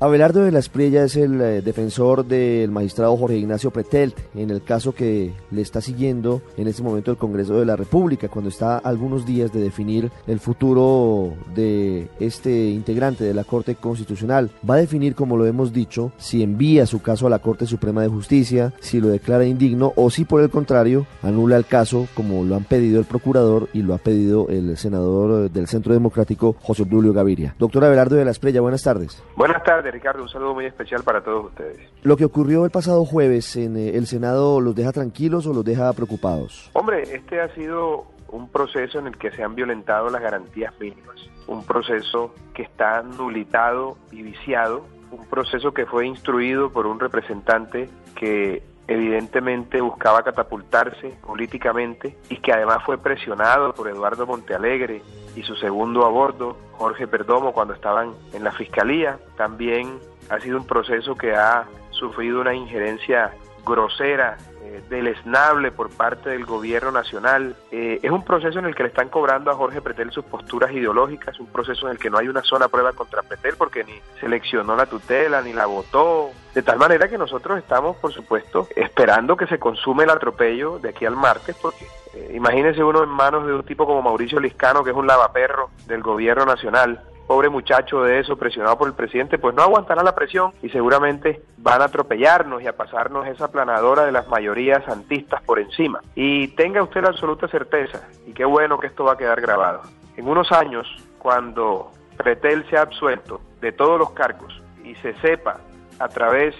Abelardo de la Espriella es el eh, defensor del magistrado Jorge Ignacio Pretelt en el caso que le está siguiendo en este momento el Congreso de la República, cuando está a algunos días de definir el futuro de este integrante de la Corte Constitucional. Va a definir, como lo hemos dicho, si envía su caso a la Corte Suprema de Justicia, si lo declara indigno o si por el contrario anula el caso, como lo han pedido el procurador y lo ha pedido el senador eh, del Centro Democrático José Obdulio Gaviria. Doctor Abelardo de la Espriella, buenas tardes. Buenas tardes, Ricardo. Un saludo muy especial para todos ustedes. Lo que ocurrió el pasado jueves en eh, el Senado, ¿los deja tranquilos o los deja preocupados? Hombre, este ha sido un proceso en el que se han violentado las garantías mínimas, un proceso que está nulitado y viciado, un proceso que fue instruido por un representante que evidentemente buscaba catapultarse políticamente y que además fue presionado por Eduardo Montealegre y su segundo a bordo, Jorge Perdomo, cuando estaban en la fiscalía. También ha sido un proceso que ha sufrido una injerencia grosera, eh, deleznable por parte del gobierno nacional. Eh, es un proceso en el que le están cobrando a Jorge Pretel sus posturas ideológicas, un proceso en el que no hay una sola prueba contra Pretel porque ni seleccionó la tutela, ni la votó. De tal manera que nosotros estamos, por supuesto, esperando que se consume el atropello de aquí al martes, porque eh, imagínese uno en manos de un tipo como Mauricio Liscano, que es un lavaperro del gobierno nacional, pobre muchacho de eso, presionado por el presidente, pues no aguantará la presión y seguramente van a atropellarnos y a pasarnos esa planadora de las mayorías santistas por encima. Y tenga usted la absoluta certeza, y qué bueno que esto va a quedar grabado. En unos años, cuando Pretel sea absuelto de todos los cargos y se sepa a través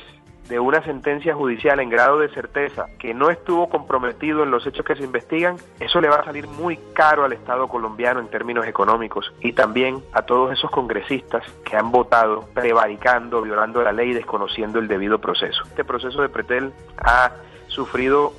de una sentencia judicial en grado de certeza que no estuvo comprometido en los hechos que se investigan, eso le va a salir muy caro al Estado colombiano en términos económicos y también a todos esos congresistas que han votado prevaricando, violando la ley, desconociendo el debido proceso. Este proceso de Pretel ha sufrido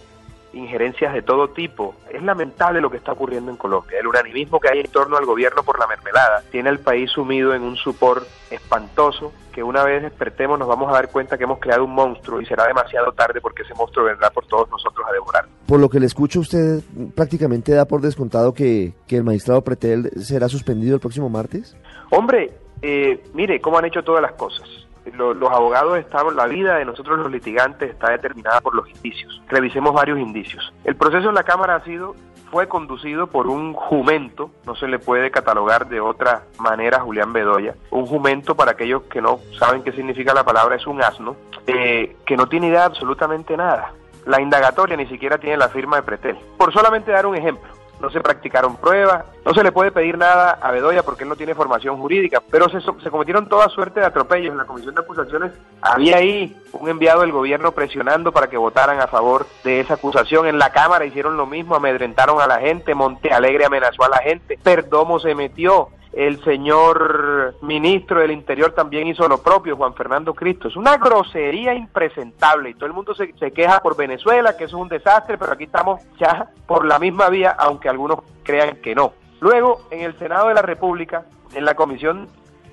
injerencias de todo tipo. Es lamentable lo que está ocurriendo en Colombia. El unanimismo que hay en torno al gobierno por la mermelada tiene al país sumido en un supor espantoso que una vez despertemos nos vamos a dar cuenta que hemos creado un monstruo y será demasiado tarde porque ese monstruo vendrá por todos nosotros a devorar. Por lo que le escucho, usted prácticamente da por descontado que, que el magistrado Pretel será suspendido el próximo martes. Hombre, eh, mire cómo han hecho todas las cosas. Lo, los abogados estamos, la vida de nosotros los litigantes está determinada por los indicios. Revisemos varios indicios. El proceso en la Cámara ha sido fue conducido por un jumento, no se le puede catalogar de otra manera a Julián Bedoya. Un jumento, para aquellos que no saben qué significa la palabra, es un asno, eh, que no tiene idea de absolutamente nada. La indagatoria ni siquiera tiene la firma de Pretel. Por solamente dar un ejemplo, no se practicaron pruebas, no se le puede pedir nada a Bedoya porque él no tiene formación jurídica, pero se, se, cometieron toda suerte de atropellos. En la comisión de acusaciones había ahí un enviado del gobierno presionando para que votaran a favor de esa acusación. En la Cámara hicieron lo mismo, amedrentaron a la gente, Monte Alegre amenazó a la gente, Perdomo se metió, el señor ministro del Interior también hizo lo propio, Juan Fernando Cristo. Es una grosería impresentable y todo el mundo se, se, queja por Venezuela, que eso es un desastre, pero aquí estamos ya por la misma vía, aunque algunos crean que no. Luego, en el Senado de la República, en la comisión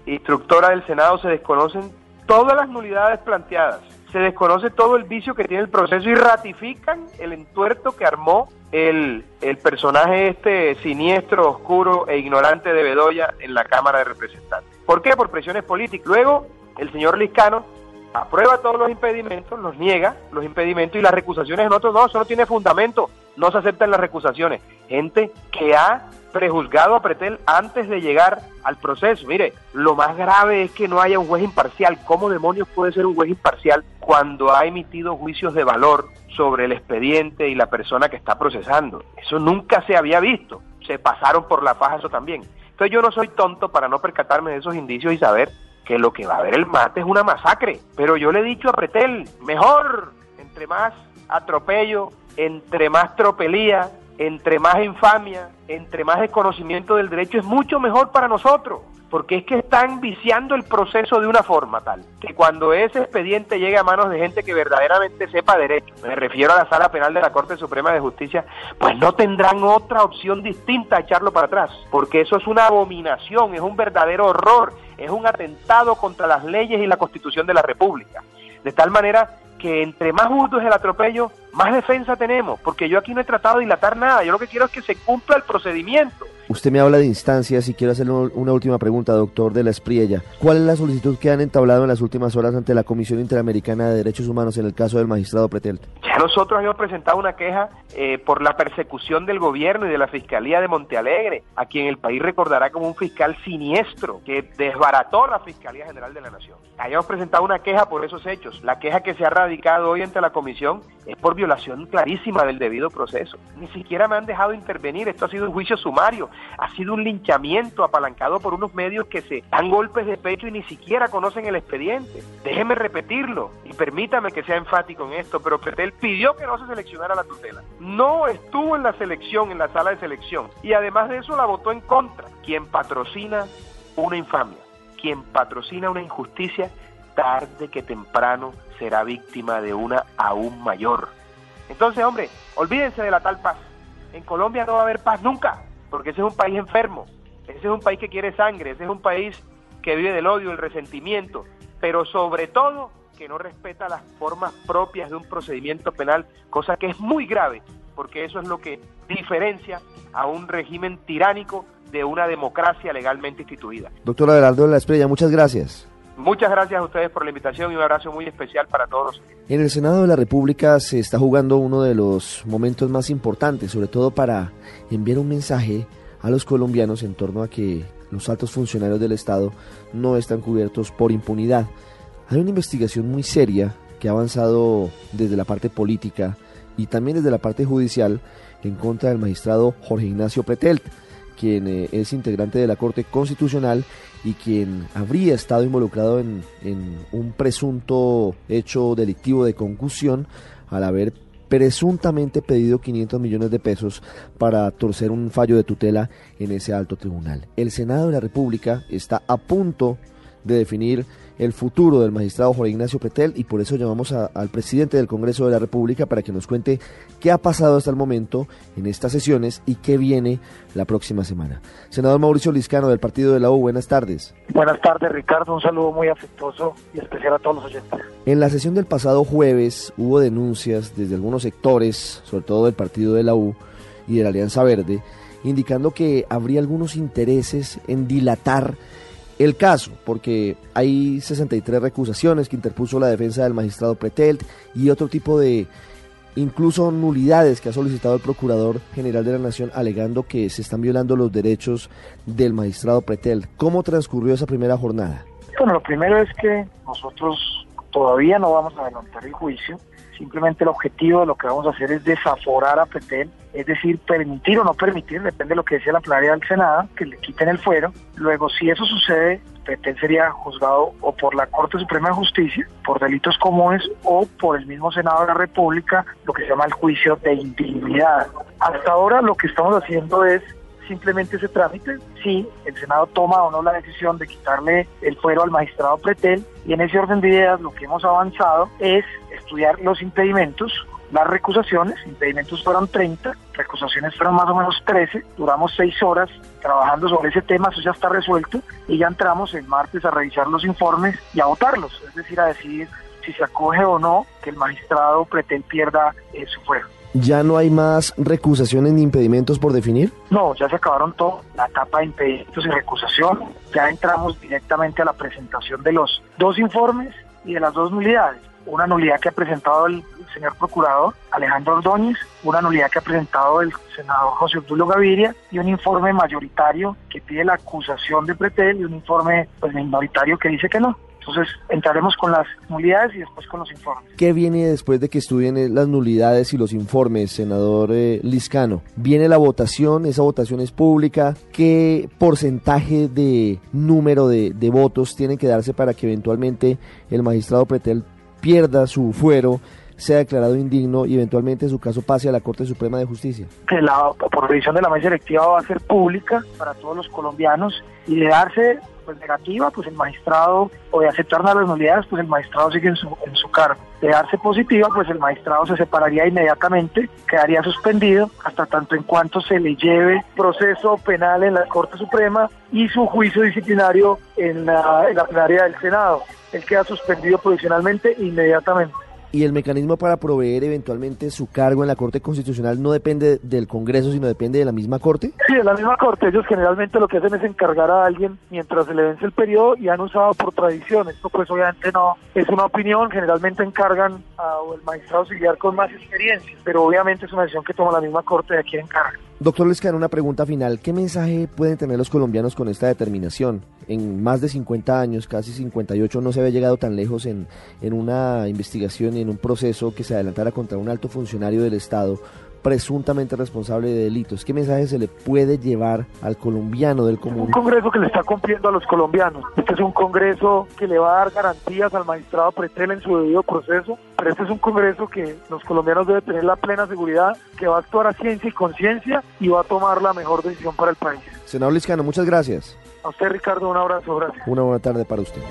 instructora del Senado, se desconocen todas las nulidades planteadas. Se desconoce todo el vicio que tiene el proceso y ratifican el entuerto que armó el, el, personaje este siniestro, oscuro e ignorante de Bedoya en la Cámara de Representantes. ¿Por qué? Por presiones políticas. Luego, el señor Liscano aprueba todos los impedimentos, los niega los impedimentos y las recusaciones en no, eso no tiene fundamento, no se aceptan las recusaciones. Gente que ha prejuzgado a Pretel antes de llegar al proceso. Mire, lo más grave es que no haya un juez imparcial. ¿Cómo demonios puede ser un juez imparcial cuando ha emitido juicios de valor sobre el expediente y la persona que está procesando? Eso nunca se había visto. Se pasaron por la faja eso también. Entonces yo no soy tonto para no percatarme de esos indicios y saber que lo que va a haber el mate es una masacre. Pero yo le he dicho a Pretel, mejor, entre más atropello, entre más tropelía, entre más infamia, entre más desconocimiento del derecho, es mucho mejor para nosotros. porque es que están viciando el proceso de una forma tal que cuando ese expediente llegue a manos de gente que verdaderamente sepa derecho, me refiero a la sala penal de la Corte Suprema de Justicia, pues no tendrán otra opción distinta a echarlo para atrás, porque eso es una abominación, es un verdadero horror, es un atentado contra las leyes y la Constitución de la República. De tal manera que entre más justo es el atropello, más defensa tenemos, porque yo aquí no he tratado de dilatar nada, yo lo que quiero es que se cumpla el procedimiento. Usted me habla de instancias y quiero hacerle una última pregunta, doctor de la Espriella. ¿Cuál es la solicitud que han entablado en las últimas horas ante la Comisión Interamericana de Derechos Humanos en el caso del magistrado Pretel? Ya nosotros hemos presentado una queja eh, por la persecución del gobierno y de la Fiscalía de Montealegre, a quien el país recordará como un fiscal siniestro que desbarató la Fiscalía General de la Nación. Hayamos presentado una queja por esos hechos. La queja que se ha radicado hoy ante la Comisión es por violación clarísima del debido proceso. Ni siquiera me han dejado intervenir. Esto ha sido un juicio sumario ha sido un linchamiento apalancado por unos medios que se dan golpes de pecho y ni siquiera conocen el expediente. Déjeme repetirlo y permítame que sea enfático en esto, pero Pretel pidió que no se seleccionara la tutela. No estuvo en la selección, en la sala de selección, y además de eso la votó en contra. Quien patrocina una infamia, quien patrocina una injusticia, tarde que temprano será víctima de una aún mayor. Entonces, hombre, olvídense de la tal paz. En Colombia no va a haber paz nunca porque ese es un país enfermo, ese es un país que quiere sangre, ese es un país que vive del odio, el resentimiento, pero sobre todo que no respeta las formas propias de un procedimiento penal, cosa que es muy grave, porque eso es lo que diferencia a un régimen tiránico de una democracia legalmente instituida. Doctor Abelardo de la Esprella, muchas gracias. Muchas gracias a ustedes por la invitación y un abrazo muy especial para todos. En el Senado de la República se está jugando uno de los momentos más importantes, sobre todo para enviar un mensaje a los colombianos en torno a que los altos funcionarios del Estado no están cubiertos por impunidad. Hay una investigación muy seria que ha avanzado desde la parte política y también desde la parte judicial en contra del magistrado Jorge Ignacio Pretelt quien eh, es integrante de la Corte Constitucional y quien habría estado involucrado en, en un presunto hecho delictivo de concusión al haber presuntamente pedido 500 millones de pesos para torcer un fallo de tutela en ese alto tribunal. El Senado de la República está a punto definir el futuro del magistrado Jorge Ignacio Petel y por eso llamamos al presidente del Congreso de la República para que nos cuente qué ha pasado hasta el momento en estas sesiones y qué viene la próxima semana. Senador Mauricio Liscano del Partido de la U, buenas tardes. Buenas tardes Ricardo, un saludo muy afectuoso y especial a todos los oyentes. En la sesión del pasado jueves hubo denuncias desde algunos sectores, sobre todo del Partido de la U y de la Alianza Verde, indicando que habría algunos intereses en dilatar el caso, porque hay 63 recusaciones que interpuso la defensa del magistrado Pretelt y otro tipo de incluso nulidades que ha solicitado el Procurador General de la Nación alegando que se están violando los derechos del magistrado Pretelt. ¿Cómo transcurrió esa primera jornada? Bueno, lo primero es que nosotros todavía no vamos a adelantar el juicio Simplemente el objetivo de lo que vamos a hacer es desaforar a Petel, es decir, permitir o no permitir, depende de lo que decía la plenaria del Senado, que le quiten el fuero. Luego, si eso sucede, Petel sería juzgado o por la Corte Suprema de Justicia por delitos comunes o por el mismo Senado de la República, lo que se llama el juicio de intimidad. Hasta ahora lo que estamos haciendo es simplemente ese trámite, si el Senado toma o no la decisión de quitarle el fuero al magistrado Pretel, y en ese orden de ideas lo que hemos avanzado es estudiar los impedimentos, las recusaciones, impedimentos fueron 30, recusaciones fueron más o menos 13, duramos 6 horas trabajando sobre ese tema, eso ya está resuelto, y ya entramos el martes a revisar los informes y a votarlos, es decir, a decidir si se acoge o no que el magistrado Pretel pierda eh, su fuero. ¿Ya no hay más recusaciones ni impedimentos por definir? No, ya se acabaron todo, la etapa de impedimentos y recusación. Ya entramos directamente a la presentación de los dos informes y de las dos nulidades. Una nulidad que ha presentado el señor procurador Alejandro Ordóñez, una nulidad que ha presentado el senador José Obdulio Gaviria y un informe mayoritario que pide la acusación de Pretel y un informe pues, minoritario que dice que no. Entonces entraremos con las nulidades y después con los informes. ¿Qué viene después de que estudien eh, las nulidades y los informes, senador eh, Liscano? ¿Viene la votación? ¿Esa votación es pública? ¿Qué porcentaje de número de, de votos tienen que darse para que eventualmente el magistrado Pretel pierda su fuero sea declarado indigno y eventualmente su caso pase a la Corte Suprema de Justicia? La prohibición de la mesa directiva va a ser pública para todos los colombianos y de darse pues negativa, pues el magistrado, o de aceptar las nulidades, pues el magistrado sigue en su, en su cargo. De darse positiva, pues el magistrado se separaría inmediatamente, quedaría suspendido hasta tanto en cuanto se le lleve proceso penal en la Corte Suprema y su juicio disciplinario en la, en la plenaria del Senado. Él queda suspendido provisionalmente inmediatamente y el mecanismo para proveer eventualmente su cargo en la Corte Constitucional no depende del Congreso, sino depende de la misma Corte? Sí, de la misma Corte. Ellos generalmente lo que hacen es encargar a alguien mientras se le vence el periodo y han usado por tradición. Esto pues obviamente no es una opinión, generalmente encargan al magistrado auxiliar con más experiencia, pero obviamente es una decisión que toma la misma Corte de quien encarga. Doctor Lescano, una pregunta final. ¿Qué mensaje pueden tener los colombianos con esta determinación? En más de 50 años, casi 58, no se había llegado tan lejos en, en una investigación y en un proceso que se adelantara contra un alto funcionario del Estado presuntamente responsable de delitos. ¿Qué mensaje se le puede llevar al colombiano del común? Un congreso que le está cumpliendo a los colombianos. Este es un congreso que le va a dar garantías al magistrado Pretel en su debido proceso, pero este es un congreso que los colombianos deben tener la plena seguridad que va a actuar a ciencia y conciencia y va a tomar la mejor decisión para el país. Senador Liscano, muchas gracias. A usted, Ricardo, un abrazo. Gracias. Una buena tarde para usted.